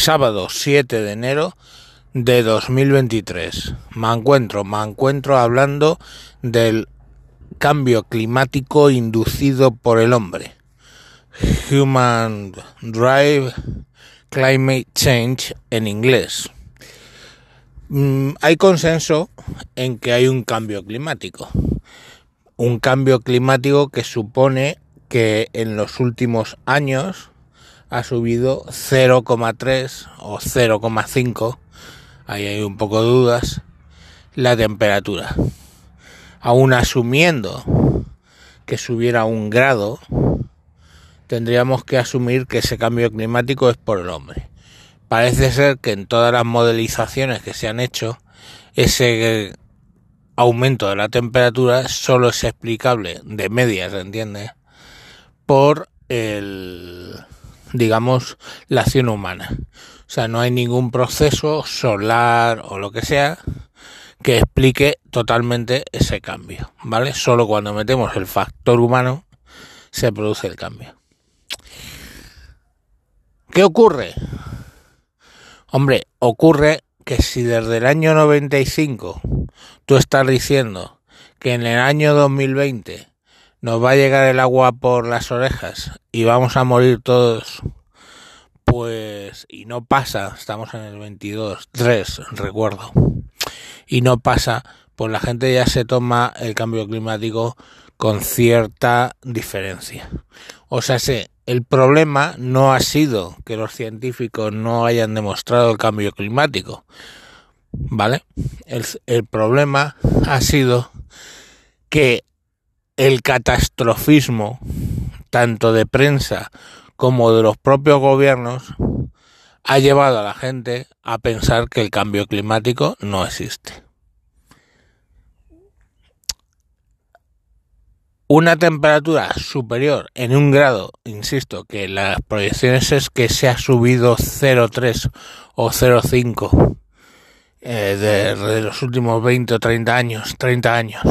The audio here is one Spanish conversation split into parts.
sábado 7 de enero de 2023. Me encuentro, me encuentro hablando del cambio climático inducido por el hombre. Human Drive Climate Change en inglés. Mm, hay consenso en que hay un cambio climático. Un cambio climático que supone que en los últimos años ha subido 0,3 o 0,5, ahí hay un poco de dudas, la temperatura. Aún asumiendo que subiera un grado, tendríamos que asumir que ese cambio climático es por el hombre. Parece ser que en todas las modelizaciones que se han hecho, ese aumento de la temperatura solo es explicable de media, ¿se entiende? Por el digamos, la acción humana. O sea, no hay ningún proceso solar o lo que sea que explique totalmente ese cambio, ¿vale? Solo cuando metemos el factor humano se produce el cambio. ¿Qué ocurre? Hombre, ocurre que si desde el año 95 tú estás diciendo que en el año 2020 nos va a llegar el agua por las orejas y vamos a morir todos, pues, y no pasa, estamos en el 22, 3, recuerdo, y no pasa, pues la gente ya se toma el cambio climático con cierta diferencia. O sea, sé, el problema no ha sido que los científicos no hayan demostrado el cambio climático, ¿vale? El, el problema ha sido que el catastrofismo, tanto de prensa como de los propios gobiernos, ha llevado a la gente a pensar que el cambio climático no existe. Una temperatura superior en un grado, insisto, que las proyecciones es que se ha subido 0,3 o 0,5 eh, de, de los últimos 20 o 30 años, 30 años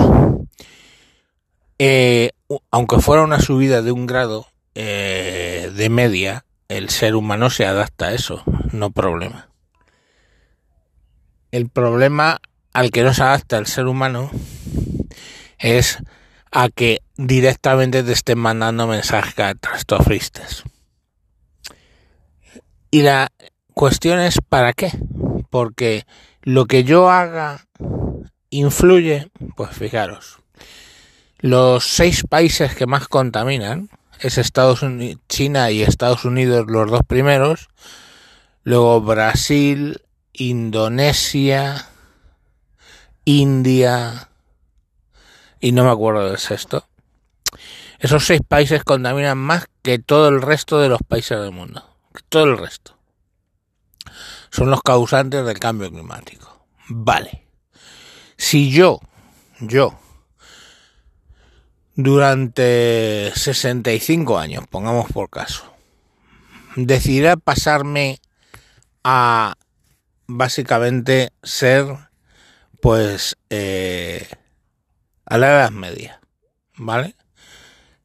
eh, aunque fuera una subida de un grado eh, de media, el ser humano se adapta a eso, no problema. El problema al que no se adapta el ser humano es a que directamente te estén mandando mensajes catastrofistas. Y la cuestión es ¿para qué? Porque lo que yo haga influye, pues fijaros, los seis países que más contaminan es Estados Unidos, China y Estados Unidos los dos primeros, luego Brasil, Indonesia, India y no me acuerdo del sexto. Esos seis países contaminan más que todo el resto de los países del mundo, todo el resto. Son los causantes del cambio climático. Vale. Si yo, yo, durante 65 años, pongamos por caso, decidirá pasarme a básicamente ser pues eh, a la edad media, ¿vale?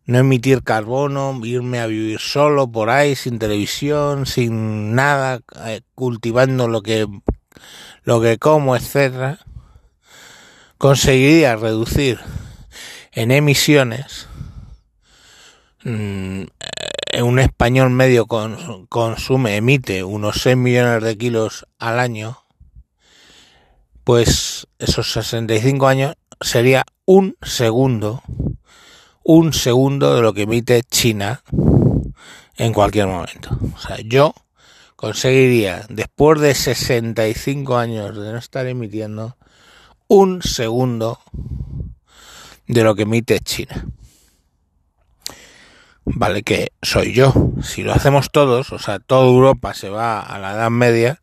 No emitir carbono, irme a vivir solo por ahí, sin televisión, sin nada, eh, cultivando lo que lo que como, etcétera, conseguiría reducir en emisiones, mm, un español medio consume, emite unos 6 millones de kilos al año, pues esos 65 años sería un segundo, un segundo de lo que emite China en cualquier momento. O sea, yo conseguiría, después de 65 años de no estar emitiendo, un segundo de lo que emite China. Vale, que soy yo. Si lo hacemos todos, o sea, toda Europa se va a la Edad Media,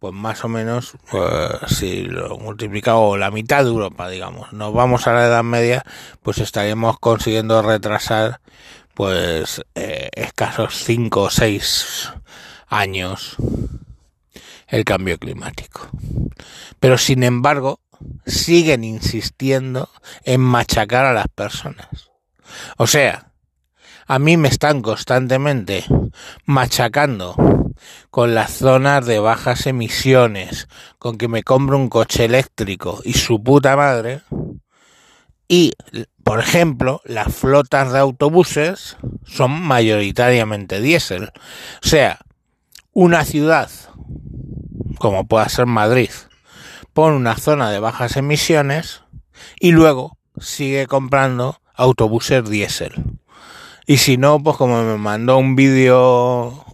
pues más o menos, pues, si lo multiplicamos, la mitad de Europa, digamos, nos vamos a la Edad Media, pues estaríamos consiguiendo retrasar, pues, eh, escasos 5 o 6 años el cambio climático. Pero sin embargo, siguen insistiendo en machacar a las personas. O sea, A mí me están constantemente machacando con las zonas de bajas emisiones, con que me compro un coche eléctrico y su puta madre. Y, por ejemplo, las flotas de autobuses son mayoritariamente diésel. O sea, una ciudad, como pueda ser Madrid, pone una zona de bajas emisiones y luego sigue comprando autobuses diésel. Y si no, pues como me mandó un vídeo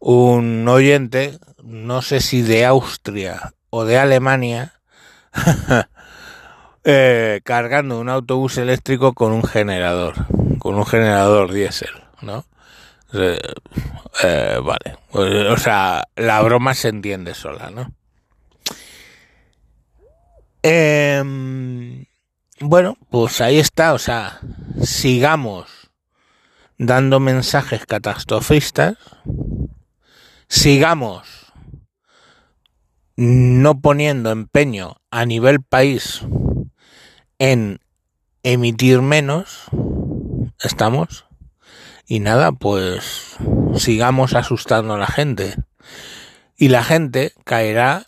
un oyente, no sé si de Austria o de Alemania, eh, cargando un autobús eléctrico con un generador, con un generador diésel, ¿no? Eh, eh, vale, o sea, la broma se entiende sola, ¿no? Em, bueno, pues ahí está, o sea, sigamos dando mensajes catastrofistas, sigamos no poniendo empeño a nivel país en emitir menos, estamos, y nada, pues sigamos asustando a la gente. Y la gente caerá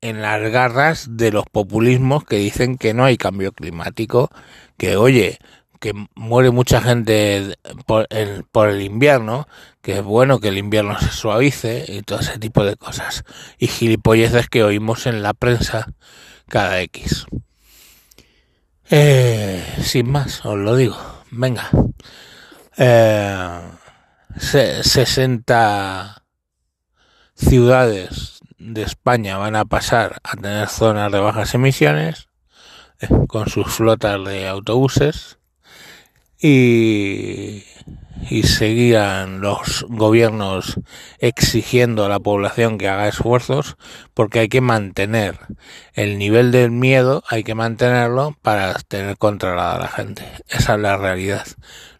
en las garras de los populismos que dicen que no hay cambio climático, que oye, que muere mucha gente por el, invierno, que es bueno que el invierno se suavice y todo ese tipo de cosas. Y gilipolleces que oímos en la prensa cada X. Eh, sin más, os lo digo. Venga. Eh, 60 ciudades de España van a pasar a tener zonas de bajas emisiones eh, con sus flotas de autobuses y, y seguían los gobiernos exigiendo a la población que haga esfuerzos porque hay que mantener el nivel del miedo, hay que mantenerlo para tener controlada a la gente. Esa es la realidad.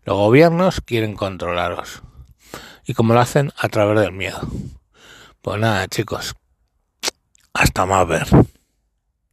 Los gobiernos quieren controlaros. ¿Y cómo lo hacen? A través del miedo. Pues nada, chicos, hasta ver.